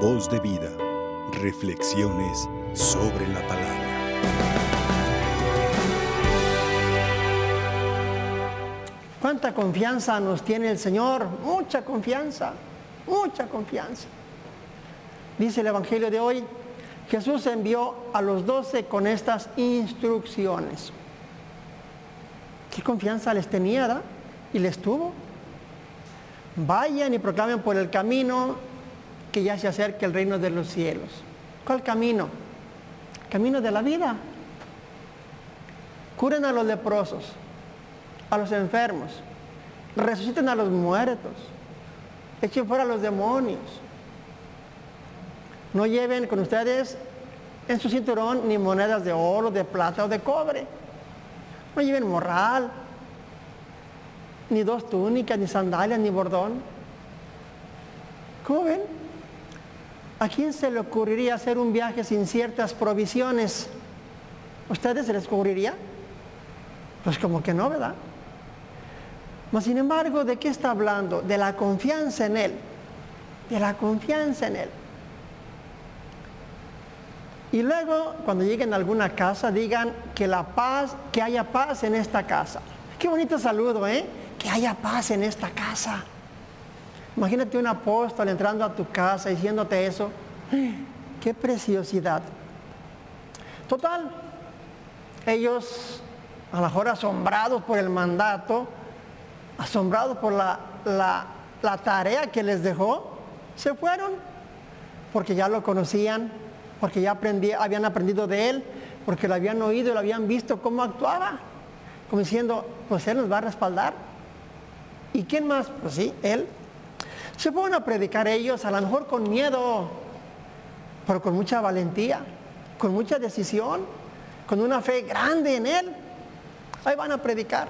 Voz de vida. Reflexiones sobre la palabra. ¿Cuánta confianza nos tiene el Señor? Mucha confianza, mucha confianza. Dice el Evangelio de hoy, Jesús envió a los doce con estas instrucciones. ¿Qué confianza les tenía? Y les tuvo. Vayan y proclamen por el camino que ya se acerque el reino de los cielos. ¿Cuál camino? Camino de la vida. Curen a los leprosos, a los enfermos, resuciten a los muertos, echen fuera a los demonios. No lleven con ustedes en su cinturón ni monedas de oro, de plata o de cobre. No lleven morral, ni dos túnicas, ni sandalias, ni bordón. ¿Cómo ven? ¿A quién se le ocurriría hacer un viaje sin ciertas provisiones? ¿Ustedes se les ocurriría? Pues como que no, ¿verdad? Mas sin embargo, ¿de qué está hablando? De la confianza en Él. De la confianza en Él. Y luego, cuando lleguen a alguna casa, digan que la paz, que haya paz en esta casa. Qué bonito saludo, ¿eh? Que haya paz en esta casa. Imagínate un apóstol entrando a tu casa diciéndote eso. Qué preciosidad. Total, ellos a lo mejor asombrados por el mandato, asombrados por la, la, tarea que les dejó, se fueron porque ya lo conocían, porque ya aprendí, habían aprendido de él, porque lo habían oído y lo habían visto cómo actuaba, como diciendo, pues él nos va a respaldar. ¿Y quién más? Pues sí, él. Se fueron a predicar ellos, a lo mejor con miedo, pero con mucha valentía, con mucha decisión, con una fe grande en él. Ahí van a predicar.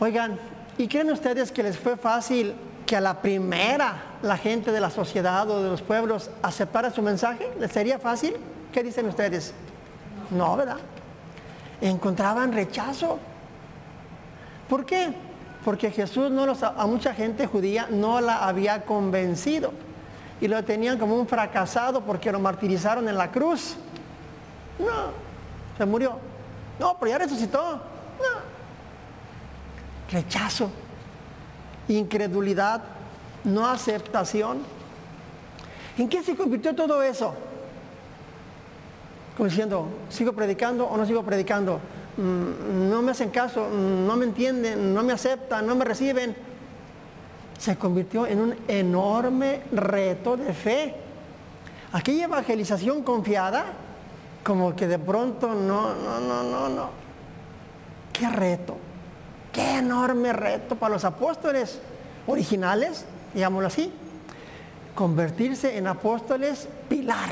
Oigan, ¿y creen ustedes que les fue fácil que a la primera la gente de la sociedad o de los pueblos aceptara su mensaje? ¿Les sería fácil? ¿Qué dicen ustedes? No, ¿verdad? Encontraban rechazo. ¿Por qué? Porque Jesús no los, a mucha gente judía no la había convencido y lo tenían como un fracasado porque lo martirizaron en la cruz. No, se murió. No, pero ya resucitó. No. Rechazo, incredulidad, no aceptación. ¿En qué se convirtió todo eso? Como diciendo, ¿sigo predicando o no sigo predicando? No me hacen caso, no me entienden, no me aceptan, no me reciben. Se convirtió en un enorme reto de fe. Aquella evangelización confiada, como que de pronto no, no, no, no, no. Qué reto, qué enorme reto para los apóstoles originales, digámoslo así. Convertirse en apóstoles pilar.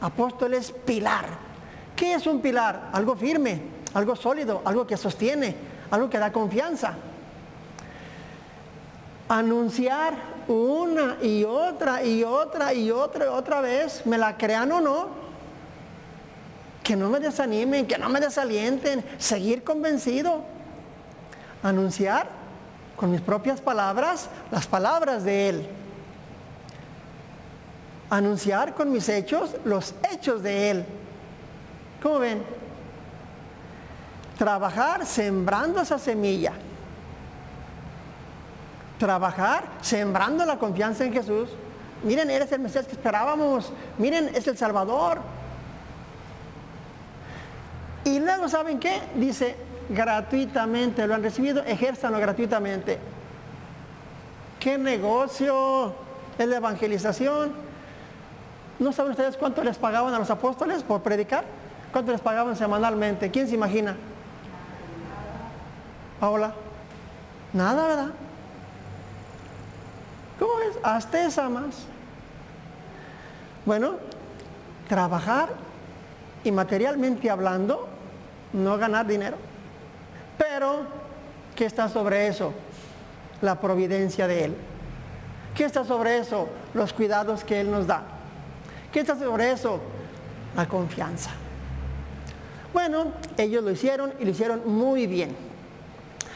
Apóstoles pilar ¿Qué es un pilar? Algo firme, algo sólido, algo que sostiene, algo que da confianza. Anunciar una y otra y otra y otra y otra vez, me la crean o no, que no me desanimen, que no me desalienten, seguir convencido. Anunciar con mis propias palabras las palabras de Él. Anunciar con mis hechos los hechos de Él. ¿Cómo ven? Trabajar sembrando esa semilla. Trabajar sembrando la confianza en Jesús. Miren, eres el Mesías que esperábamos. Miren, es el Salvador. Y luego, ¿saben qué? Dice, gratuitamente lo han recibido, ejérzanlo gratuitamente. ¿Qué negocio es la evangelización? ¿No saben ustedes cuánto les pagaban a los apóstoles por predicar? ¿Cuánto les pagaban semanalmente? ¿Quién se imagina? Paola. Nada, ¿verdad? ¿Cómo es? Hasta esa más. Bueno, trabajar y materialmente hablando, no ganar dinero. Pero, ¿qué está sobre eso? La providencia de Él. ¿Qué está sobre eso? Los cuidados que Él nos da. ¿Qué está sobre eso? La confianza. Bueno, ellos lo hicieron y lo hicieron muy bien.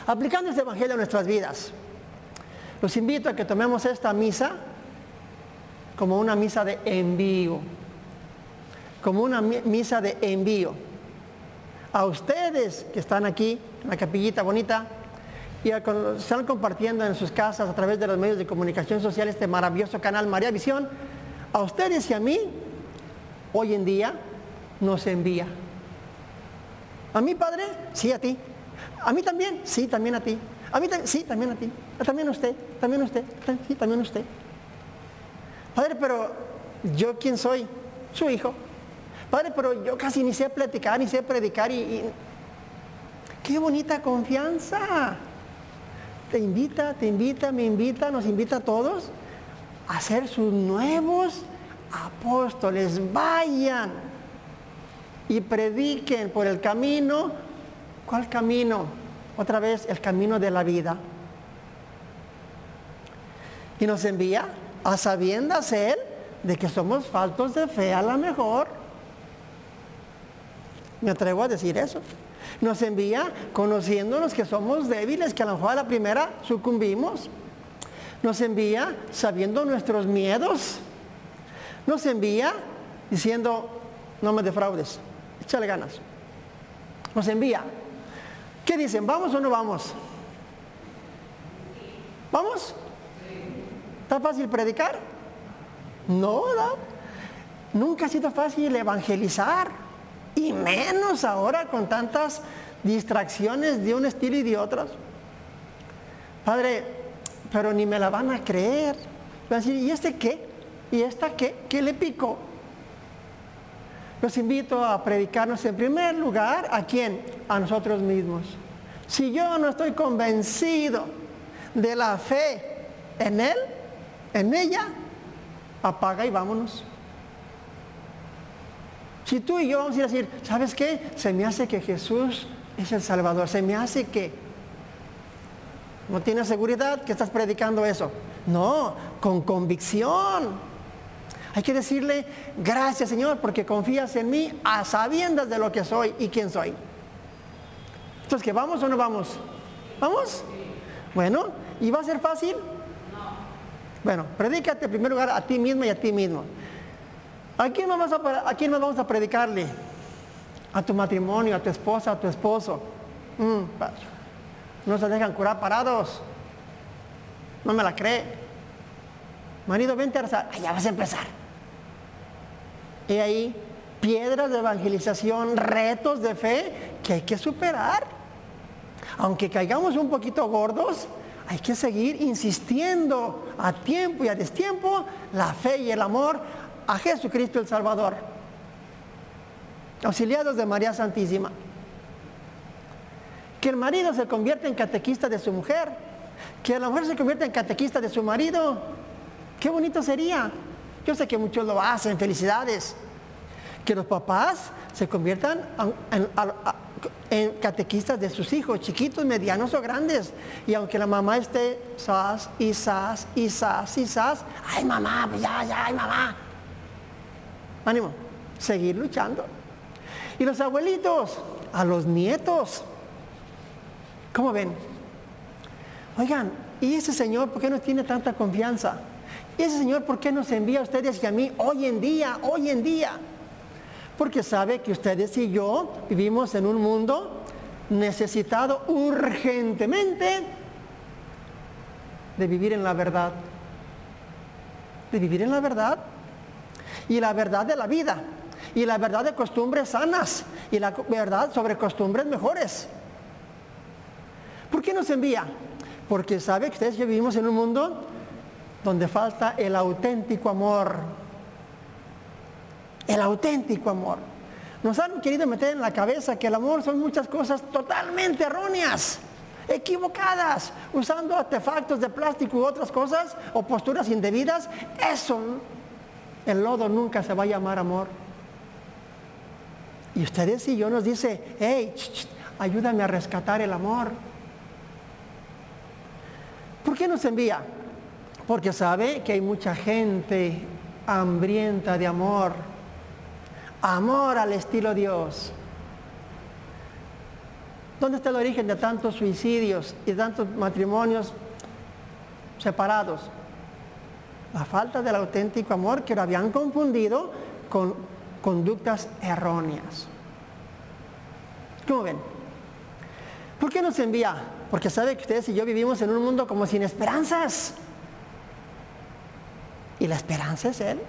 Aplicando este Evangelio a nuestras vidas. Los invito a que tomemos esta misa como una misa de envío, como una misa de envío. A ustedes que están aquí, en la capillita bonita, y están compartiendo en sus casas a través de los medios de comunicación social este maravilloso canal María Visión, a ustedes y a mí, hoy en día nos envía. ¿A mí, Padre? Sí, a ti. ¿A mí también? Sí, también a ti. ¿A mí también? Sí, también a ti. También a usted, también a usted, sí, también a usted. Padre, pero ¿yo quién soy? Su hijo. Padre, pero yo casi ni sé platicar, ni sé predicar y... ¡Qué bonita confianza! Te invita, te invita, me invita, nos invita a todos a ser sus nuevos apóstoles. Vayan y prediquen por el camino. ¿Cuál camino? Otra vez, el camino de la vida. Y nos envía a sabiendas Él de que somos faltos de fe a la mejor. Me atrevo a decir eso. Nos envía conociéndonos que somos débiles, que a lo mejor a la primera sucumbimos. Nos envía sabiendo nuestros miedos. Nos envía diciendo, no me defraudes, échale ganas. Nos envía. ¿Qué dicen? ¿Vamos o no vamos? ¿Vamos? ¿Está fácil predicar? No, ¿verdad? Nunca ha sido fácil evangelizar. Y menos ahora con tantas distracciones de un estilo y de otros. Padre, pero ni me la van a creer. Van a decir, ¿y este qué? ¿Y esta qué? ¿Qué le picó? Los invito a predicarnos en primer lugar a quién? A nosotros mismos. Si yo no estoy convencido de la fe en Él, en ella, apaga y vámonos. Si tú y yo vamos a ir a decir, ¿sabes qué? Se me hace que Jesús es el Salvador, se me hace que... ¿No tienes seguridad que estás predicando eso? No, con convicción. Hay que decirle, gracias Señor, porque confías en mí a sabiendas de lo que soy y quién soy. Entonces, ¿que vamos o no vamos? ¿Vamos? Bueno, ¿y va a ser fácil? Bueno, predícate en primer lugar a ti mismo y a ti mismo. ¿A quién, vamos nos vamos a predicarle? A tu matrimonio, a tu esposa, a tu esposo. Mm, no se dejan curar parados. No me la cree. Marido, vente a rezar. ya vas a empezar. Y ahí piedras de evangelización, retos de fe que hay que superar. Aunque caigamos un poquito gordos, hay que seguir insistiendo a tiempo y a destiempo la fe y el amor a Jesucristo el Salvador. Auxiliados de María Santísima. Que el marido se convierta en catequista de su mujer. Que la mujer se convierta en catequista de su marido. Qué bonito sería. Yo sé que muchos lo hacen, felicidades. Que los papás se conviertan en, catequistas de sus hijos, chiquitos, medianos o grandes. Y aunque la mamá esté sas y sas y sas y sas, ay mamá, pues ya, ya, ay mamá. Ánimo, seguir luchando. Y los abuelitos, a los nietos. ¿Cómo ven? Oigan, ¿y ese señor por qué no tiene tanta confianza? ¿Y ese Señor por qué nos envía a ustedes y a mí hoy en día, hoy en día? Porque sabe que ustedes y yo vivimos en un mundo necesitado urgentemente de vivir en la verdad. De vivir en la verdad. Y la verdad de la vida. Y la verdad de costumbres sanas. Y la verdad sobre costumbres mejores. ¿Por qué nos envía? Porque sabe que ustedes y yo vivimos en un mundo donde falta el auténtico amor. El auténtico amor. Nos han querido meter en la cabeza que el amor son muchas cosas totalmente erróneas, equivocadas, usando artefactos de plástico u otras cosas o posturas indebidas. Eso, el lodo nunca se va a llamar amor. Y ustedes y yo nos dice, hey, ayúdame a rescatar el amor. ¿Por qué nos envía? Porque sabe que hay mucha gente hambrienta de amor, amor al estilo Dios. ¿Dónde está el origen de tantos suicidios y tantos matrimonios separados. La falta del auténtico amor que lo habían confundido con conductas erróneas. ¿Cómo ven? ¿Por qué nos envía? Porque sabe que ustedes y yo vivimos en un mundo como sin esperanzas. Y la esperanza es Él.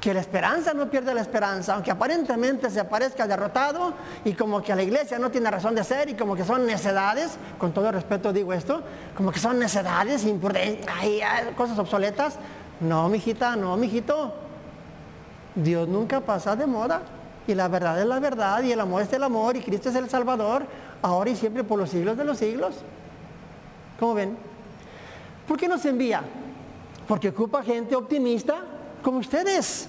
Que la esperanza no pierde la esperanza, aunque aparentemente se parezca derrotado y como que la iglesia no tiene razón de ser y como que son necedades, con todo respeto digo esto, como que son necedades, cosas obsoletas. No, mijita, no, mijito. Dios nunca pasa de moda y la verdad es la verdad y el amor es el amor y Cristo es el Salvador, ahora y siempre por los siglos de los siglos. ¿Cómo ven? ¿Por qué nos envía? Porque ocupa gente optimista como ustedes.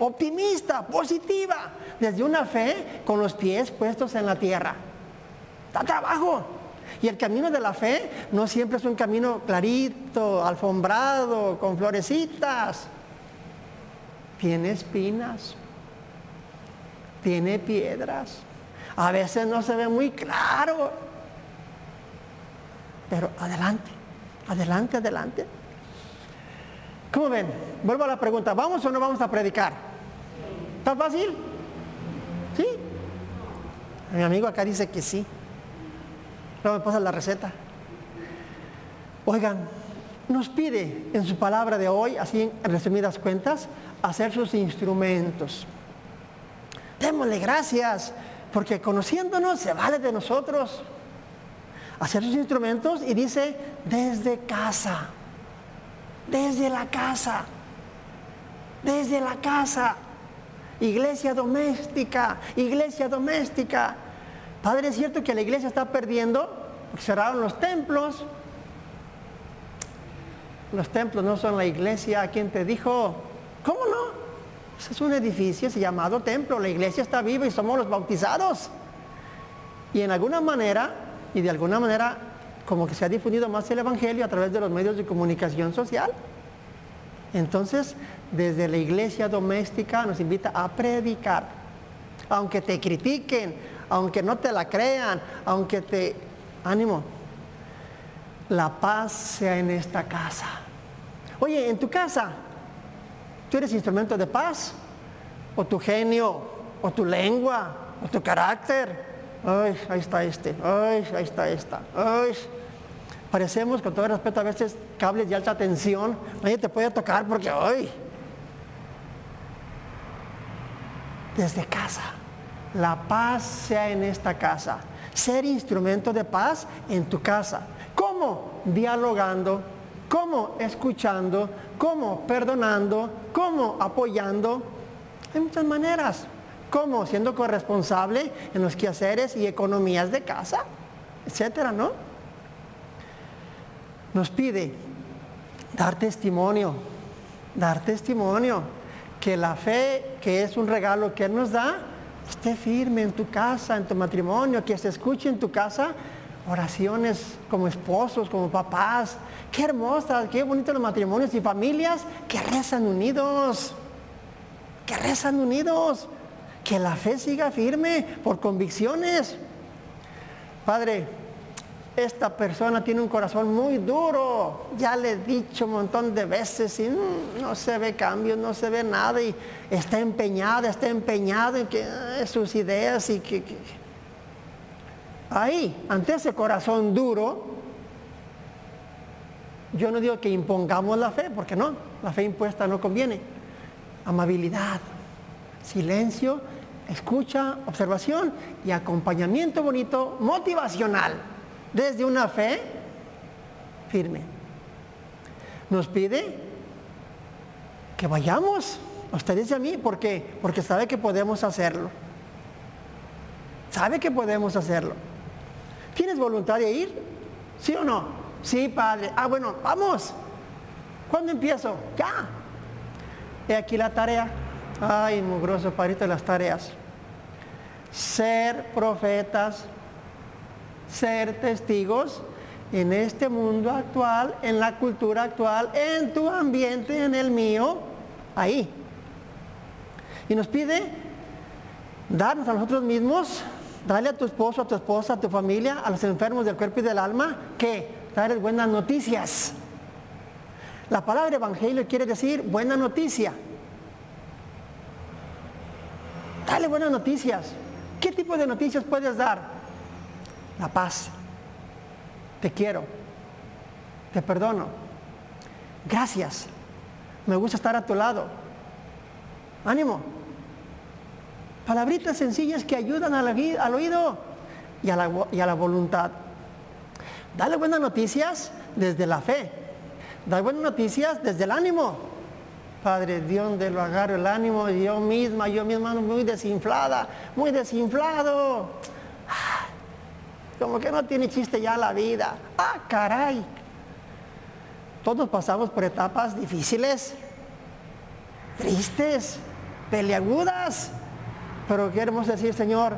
Optimista, positiva, desde una fe con los pies puestos en la tierra. Da trabajo. Y el camino de la fe no siempre es un camino clarito, alfombrado, con florecitas. Tiene espinas, tiene piedras. A veces no se ve muy claro. Pero adelante, adelante, adelante. ¿Cómo ven? Vuelvo a la pregunta, ¿vamos o no vamos a predicar? ¿Está fácil? ¿Sí? Mi amigo acá dice que sí. Luego me pasa la receta. Oigan, nos pide en su palabra de hoy, así en resumidas cuentas, hacer sus instrumentos. Démosle gracias, porque conociéndonos se vale de nosotros. Hacer sus instrumentos y dice desde casa desde la casa, desde la casa. Iglesia doméstica, iglesia doméstica. Padre, es cierto que la iglesia está perdiendo, cerraron los templos. Los templos no son la iglesia. ¿Quién te dijo? ¿Cómo no? es un edificio llamado templo. La iglesia está viva y somos los bautizados. Y en alguna manera, y de alguna manera como que se ha difundido más el Evangelio a través de los medios de comunicación social. Entonces, desde la iglesia doméstica nos invita a predicar. Aunque te critiquen, aunque no te la crean, aunque te... Ánimo. La paz sea en esta casa. Oye, en tu casa, ¿tú eres instrumento de paz? ¿O tu genio? ¿O tu lengua? ¿O tu carácter? Ay, ahí está este. Ay, ahí está esta. Ay. Parecemos, con todo respeto, a veces cables de alta tensión. Nadie te puede tocar porque, ay. Desde casa. La paz sea en esta casa. Ser instrumento de paz en tu casa. ¿Cómo? Dialogando. ¿Cómo? Escuchando. ¿Cómo? Perdonando. ¿Cómo? Apoyando. Hay muchas maneras. ¿Cómo? Siendo corresponsable en los quehaceres y economías de casa, etcétera, ¿no? Nos pide dar testimonio, dar testimonio, que la fe, que es un regalo que Él nos da, esté firme en tu casa, en tu matrimonio, que se escuche en tu casa oraciones como esposos, como papás. Qué hermosas, qué bonitos los matrimonios y familias que rezan unidos, que rezan unidos que la fe siga firme por convicciones. Padre, esta persona tiene un corazón muy duro, ya le he dicho un montón de veces y no se ve cambio, no se ve nada y está empeñada, está empeñado en que sus ideas y que ahí, ante ese corazón duro, yo no digo que impongamos la fe, porque no, la fe impuesta no conviene. Amabilidad, silencio, escucha, observación y acompañamiento bonito, motivacional, desde una fe firme. Nos pide que vayamos, a ustedes y a mí, ¿por qué? Porque sabe que podemos hacerlo. Sabe que podemos hacerlo. ¿Tienes voluntad de ir? ¿Sí o no? Sí, padre. Ah, bueno, vamos. ¿Cuándo empiezo? Ya. He aquí la tarea. Ay, mugroso parito las tareas. Ser profetas, ser testigos en este mundo actual, en la cultura actual, en tu ambiente, en el mío, ahí. Y nos pide darnos a nosotros mismos, darle a tu esposo, a tu esposa, a tu familia, a los enfermos del cuerpo y del alma, que darles buenas noticias. La palabra evangelio quiere decir buena noticia. Dale buenas noticias. ¿Qué tipo de noticias puedes dar? La paz. Te quiero. Te perdono. Gracias. Me gusta estar a tu lado. Ánimo. Palabritas sencillas que ayudan al, oído y a, la, y a la voluntad. Dale buenas noticias desde la fe. Dale buenas noticias desde el ánimo. Padre Dios, de lo agarro el ánimo, yo misma, yo misma muy desinflada, muy desinflado. Como que no tiene chiste ya la vida. Ah, caray. Todos pasamos por etapas difíciles, tristes, peleagudas. Pero queremos decir, Señor,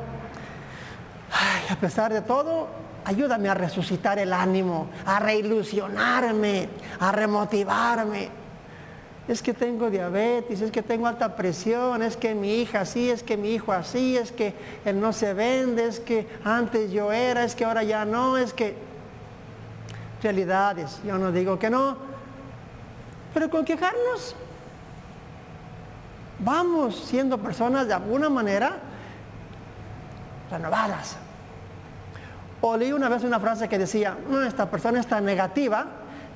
a pesar de todo, ayúdame a resucitar el ánimo, a reilusionarme, a remotivarme. Es que tengo diabetes, es que tengo alta presión, es que mi hija así, es que mi hijo así, es que él no se vende, es que antes yo era, es que ahora ya no, es que realidades, yo no digo que no, pero con quejarnos vamos siendo personas de alguna manera renovadas. O leí una vez una frase que decía, no, esta persona es tan negativa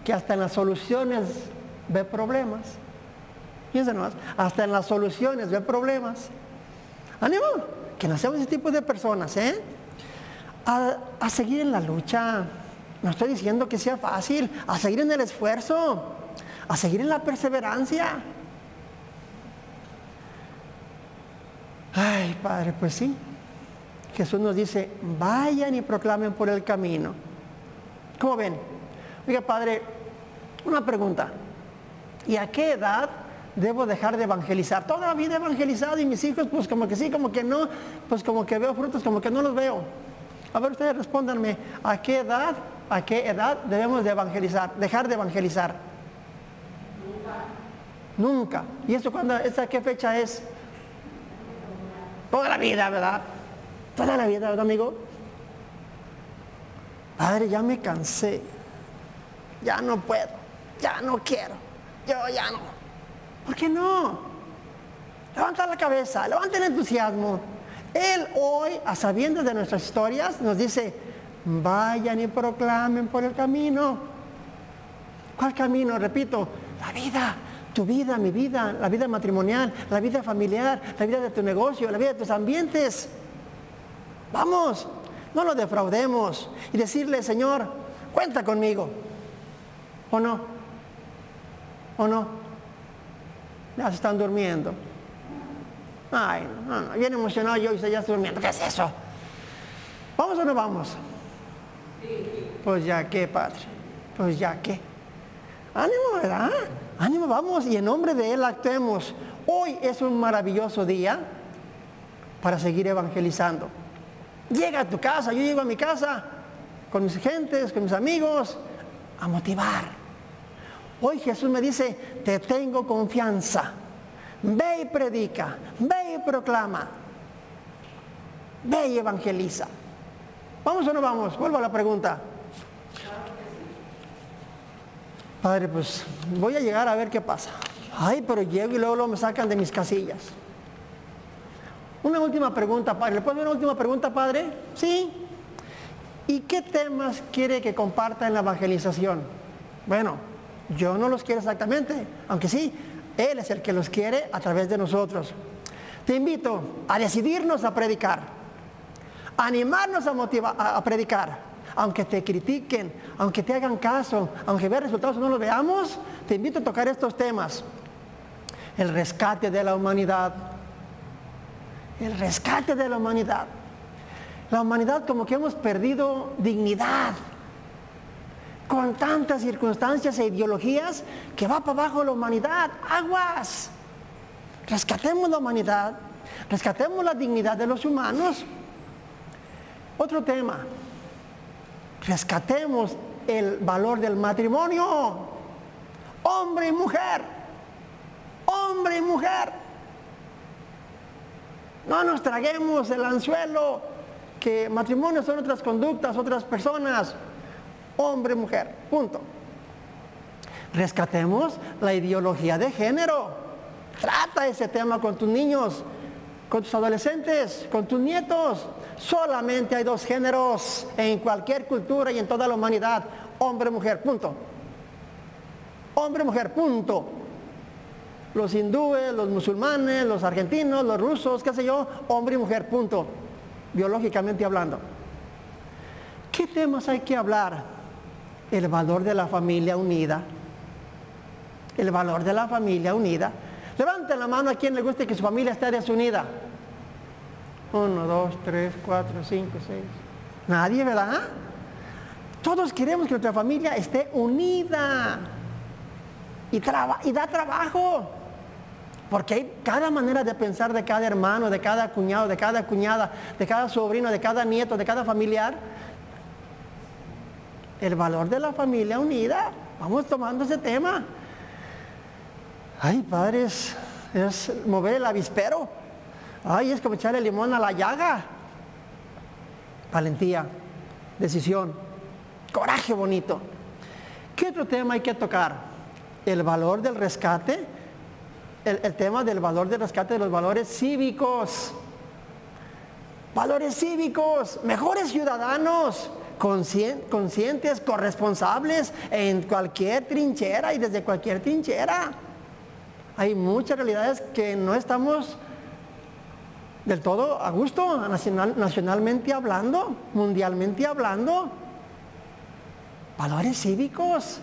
que hasta en las soluciones ve problemas. Fíjense nomás, hasta en las soluciones ve problemas. Ánimo, que no seamos ese tipo de personas, ¿eh? A, a seguir en la lucha. No estoy diciendo que sea fácil, a seguir en el esfuerzo, a seguir en la perseverancia. Ay, Padre, pues sí. Jesús nos dice, vayan y proclamen por el camino. ¿Cómo ven? Oiga, Padre, una pregunta. ¿Y a qué edad debo dejar de evangelizar? Toda la vida he evangelizado y mis hijos, pues como que sí, como que no, pues como que veo frutos, como que no los veo. A ver, ustedes respóndanme, ¿a qué edad, a qué edad debemos de evangelizar, dejar de evangelizar? Nunca. Nunca. ¿Y eso cuando, esa qué fecha es? Toda la vida, ¿verdad? Toda la vida, ¿verdad, amigo? Padre, ya me cansé. Ya no puedo. Ya no quiero. Yo ya no. ¿Por qué no? Levanta la cabeza, levanta el entusiasmo. Él hoy, a sabiendas de nuestras historias, nos dice, vayan y proclamen por el camino. ¿Cuál camino? Repito, la vida tu vida, mi vida, la vida matrimonial, la vida familiar, la vida de tu negocio, la vida de tus ambientes. Vamos, no lo defraudemos y decirle, Señor, cuenta conmigo. ¿O no? ¿O no? Ya se están durmiendo. Ay, no, no, bien emocionado yo y se ya estoy durmiendo. ¿Qué es eso? ¿Vamos o no vamos? Pues ya qué, Padre. Pues ya qué. Ánimo, ¿verdad? Ánimo, vamos y en nombre de Él actuemos. Hoy es un maravilloso día para seguir evangelizando. Llega a tu casa, yo llego a mi casa con mis gentes, con mis amigos, a motivar. Hoy Jesús me dice, te tengo confianza. Ve y predica, ve y proclama, ve y evangeliza. ¿Vamos o no vamos? Vuelvo a la pregunta. Padre, pues voy a llegar a ver qué pasa. Ay, pero llego y luego, me sacan de mis casillas. Una última pregunta, Padre. ¿Le puedo hacer una última pregunta, Padre? Sí. ¿Y qué temas quiere que comparta en la evangelización? Bueno, yo no los quiero exactamente, aunque sí, Él es el que los quiere a través de nosotros. Te invito a decidirnos a predicar, a animarnos a, motivar, a predicar aunque te critiquen, aunque te hagan caso, aunque vean resultados o no los veamos, te invito a tocar estos temas. El rescate de la humanidad. El rescate de la humanidad. La humanidad como que hemos perdido dignidad tantas circunstancias e ideologías que va para abajo la humanidad. Aguas. Rescatemos la humanidad, rescatemos la dignidad de los humanos. Otro tema, rescatemos el valor del matrimonio. Hombre y mujer. Hombre y mujer. No nos traguemos el anzuelo que matrimonios son otras conductas, otras personas. Hombre, mujer, punto. Rescatemos la ideología de género. Trata ese tema con tus niños, con tus adolescentes, con tus nietos. Solamente hay dos géneros en cualquier cultura y en toda la humanidad. Hombre, mujer, punto. Hombre, mujer, punto. Los hindúes, los musulmanes, los argentinos, los rusos, qué sé yo, hombre y mujer, punto. Biológicamente hablando. ¿Qué temas hay que hablar? El valor de la familia unida. El valor de la familia unida. Levanten la mano a quien le guste que su familia esté desunida. Uno, dos, tres, cuatro, cinco, seis. Nadie, ¿verdad? Todos queremos que nuestra familia esté unida y, y da trabajo. Porque hay cada manera de pensar de cada hermano, de cada cuñado, de cada cuñada, de cada sobrino, de cada nieto, de cada familiar. El valor de la familia unida. Vamos tomando ese tema. Ay, padres, es mover el avispero. Ay, es como echarle limón a la llaga. Valentía, decisión, coraje bonito. ¿Qué otro tema hay que tocar? El valor del rescate, el, tema del valor del rescate de los valores cívicos. Valores cívicos, mejores ciudadanos, conscientes, corresponsables en cualquier trinchera y desde cualquier trinchera. Hay muchas realidades que no estamos del todo a gusto, nacionalmente hablando, mundialmente hablando. Valores cívicos.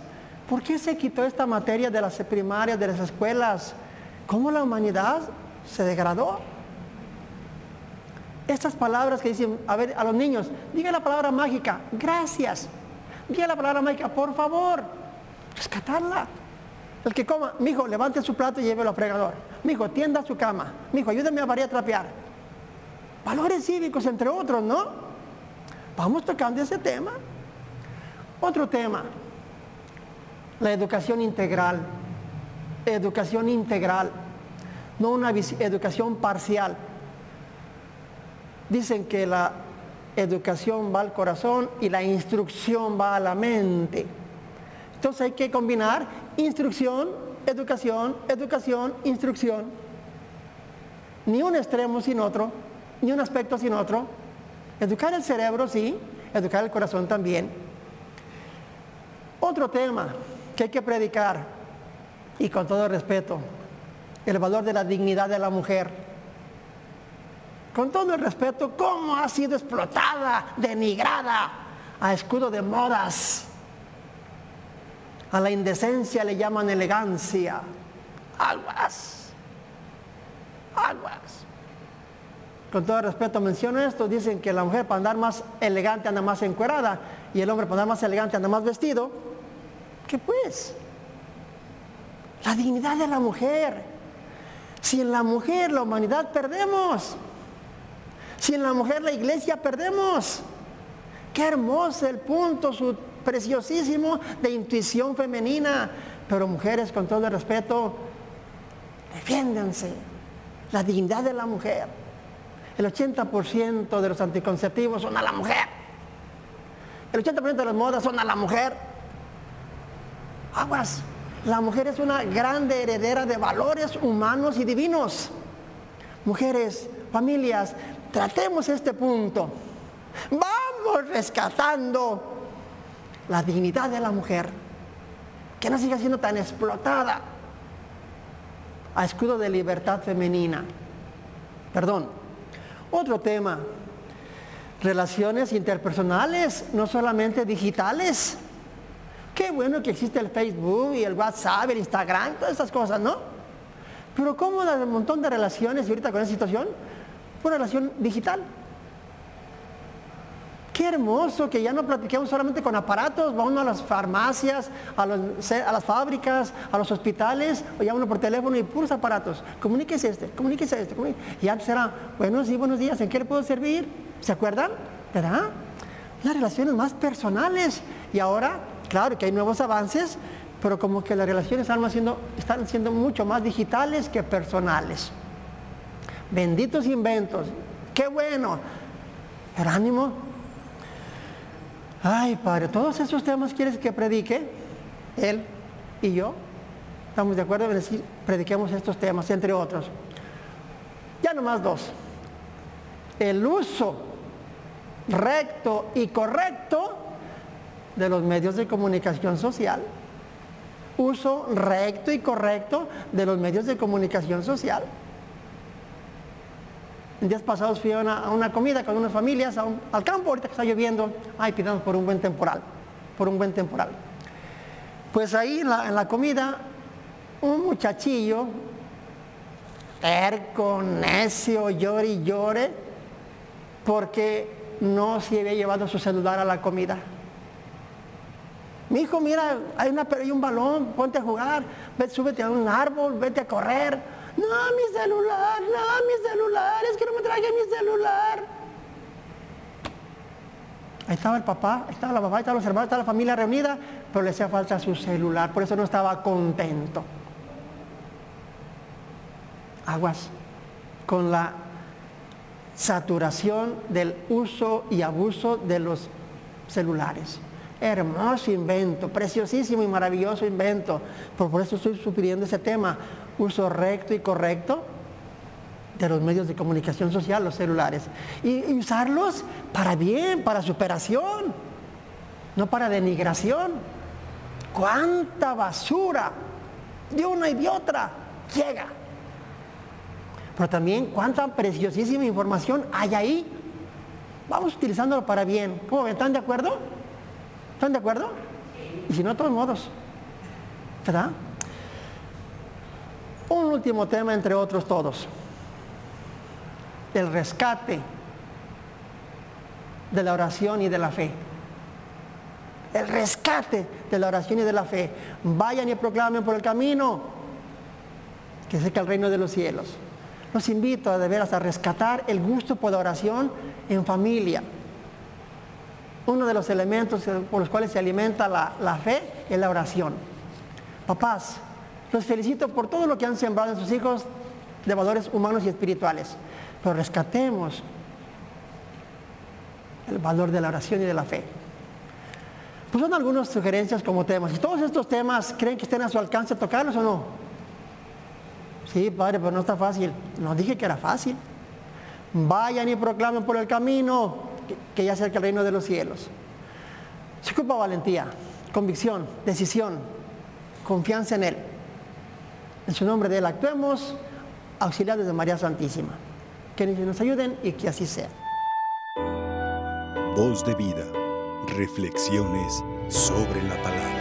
¿Por qué se quitó esta materia de las primarias, de las escuelas? ¿Cómo la humanidad se degradó? Estas palabras que dicen, a ver, a los niños, diga la palabra mágica, gracias. Diga la palabra mágica, por favor, rescatarla. El que coma, mi hijo, levante su plato y llévelo al fregador. Mi hijo, tienda su cama. Mi hijo, ayúdame a variar trapear. Valores cívicos, entre otros, ¿no? Vamos tocando ese tema. Otro tema, la educación integral. Educación integral, no una educación parcial. Dicen que la educación va al corazón y la instrucción va a la mente. Entonces hay que combinar instrucción, educación, educación, instrucción. Ni un extremo sin otro ni un aspecto sin otro. Educar el cerebro, sí, educar el corazón también. Otro tema que hay que predicar, y con todo respeto, el valor de la dignidad de la mujer. Con todo el respeto, cómo ha sido explotada, denigrada a escudo de modas. A la indecencia le llaman elegancia. Aguas. Aguas con todo respeto menciono esto, dicen que la mujer para andar más elegante anda más encuerada y el hombre para andar más elegante anda más vestido. ¿Qué pues? La dignidad de la mujer. Si en la mujer la humanidad perdemos. Si en la mujer la iglesia perdemos. Qué hermoso el punto, su preciosísimo de intuición femenina. Pero mujeres, con todo el respeto, defiéndanse. La dignidad de la mujer. El 80% de los anticonceptivos son a la mujer. El 80% de las modas son a la mujer. Aguas. La mujer es una grande heredera de valores humanos y divinos. Mujeres, familias, tratemos este punto. Vamos rescatando la dignidad de la mujer, que no siga siendo tan explotada a escudo de libertad femenina. Perdón, otro tema, relaciones interpersonales, no solamente digitales. Qué bueno que existe el Facebook y el WhatsApp, el Instagram, todas esas cosas, ¿no? Pero ¿cómo da un montón de relaciones y ahorita con esa situación? Una relación digital. Qué hermoso que ya no platiquemos solamente con aparatos, va uno a las farmacias, a, las fábricas, a los hospitales, o ya por teléfono y puros aparatos. Comuníquese este, comuníquese este. Y antes era, buenos días, buenos días, ¿en qué le puedo servir? ¿Se acuerdan? ¿Verdad? Las relaciones más personales. Y ahora, claro que hay nuevos avances, pero como que las relaciones están siendo mucho más digitales que personales. Benditos inventos. Qué bueno. Pero ánimo, Ay, Padre, todos esos temas quieres que predique Él y yo. ¿Estamos de acuerdo en decir, prediquemos estos temas, entre otros? Ya nomás dos. El uso recto y correcto de los medios de comunicación social. Uso recto y correcto de los medios de comunicación social. En días pasados fui a una, comida con unas familias al campo, ahorita que está lloviendo, ay, pidamos por un buen temporal, por un buen temporal. Pues ahí en la, comida, un muchachillo, terco, necio, llore y llore, porque no se había llevado su celular a la comida. Mi hijo, mira, hay, una, hay un balón, ponte a jugar, vete, súbete a un árbol, vete a correr. No, mi celular, no, mi celular, es que no me traje mi celular. Ahí estaba el papá, ahí estaba la mamá, ahí estaban los hermanos, estaba la familia reunida, pero le hacía falta su celular, por eso no estaba contento. Aguas con la saturación del uso y abuso de los celulares. Hermoso invento, preciosísimo y maravilloso invento. por eso estoy sugiriendo ese tema uso recto y correcto de los medios de comunicación social, los celulares, y, usarlos para bien, para superación, no para denigración. ¿Cuánta basura de una y de otra llega? Pero también cuánta preciosísima información hay ahí. Vamos utilizándolo para bien. ¿Cómo? ¿Están de acuerdo? ¿Están de acuerdo? Y si no, todos modos. ¿Verdad? Un último tema entre otros todos. El rescate de la oración y de la fe. El rescate de la oración y de la fe. Vayan y proclamen por el camino que seca el reino de los cielos. Los invito a de veras a rescatar el gusto por la oración en familia. Uno de los elementos por los cuales se alimenta la, la fe es la oración. Papás, los felicito por todo lo que han sembrado en sus hijos de valores humanos y espirituales. Pero rescatemos el valor de la oración y de la fe. Pues son algunas sugerencias como temas. ¿Y todos estos temas creen que estén a su alcance tocarlos o no? Sí, padre, pero no está fácil. No dije que era fácil. Vayan y proclamen por el camino que, ya acerca el reino de los cielos. Se ocupa valentía, convicción, decisión, confianza en Él. En su nombre de Él actuemos, auxiliados de María Santísima. Que nos ayuden y que así sea. Voz de vida, reflexiones sobre la palabra.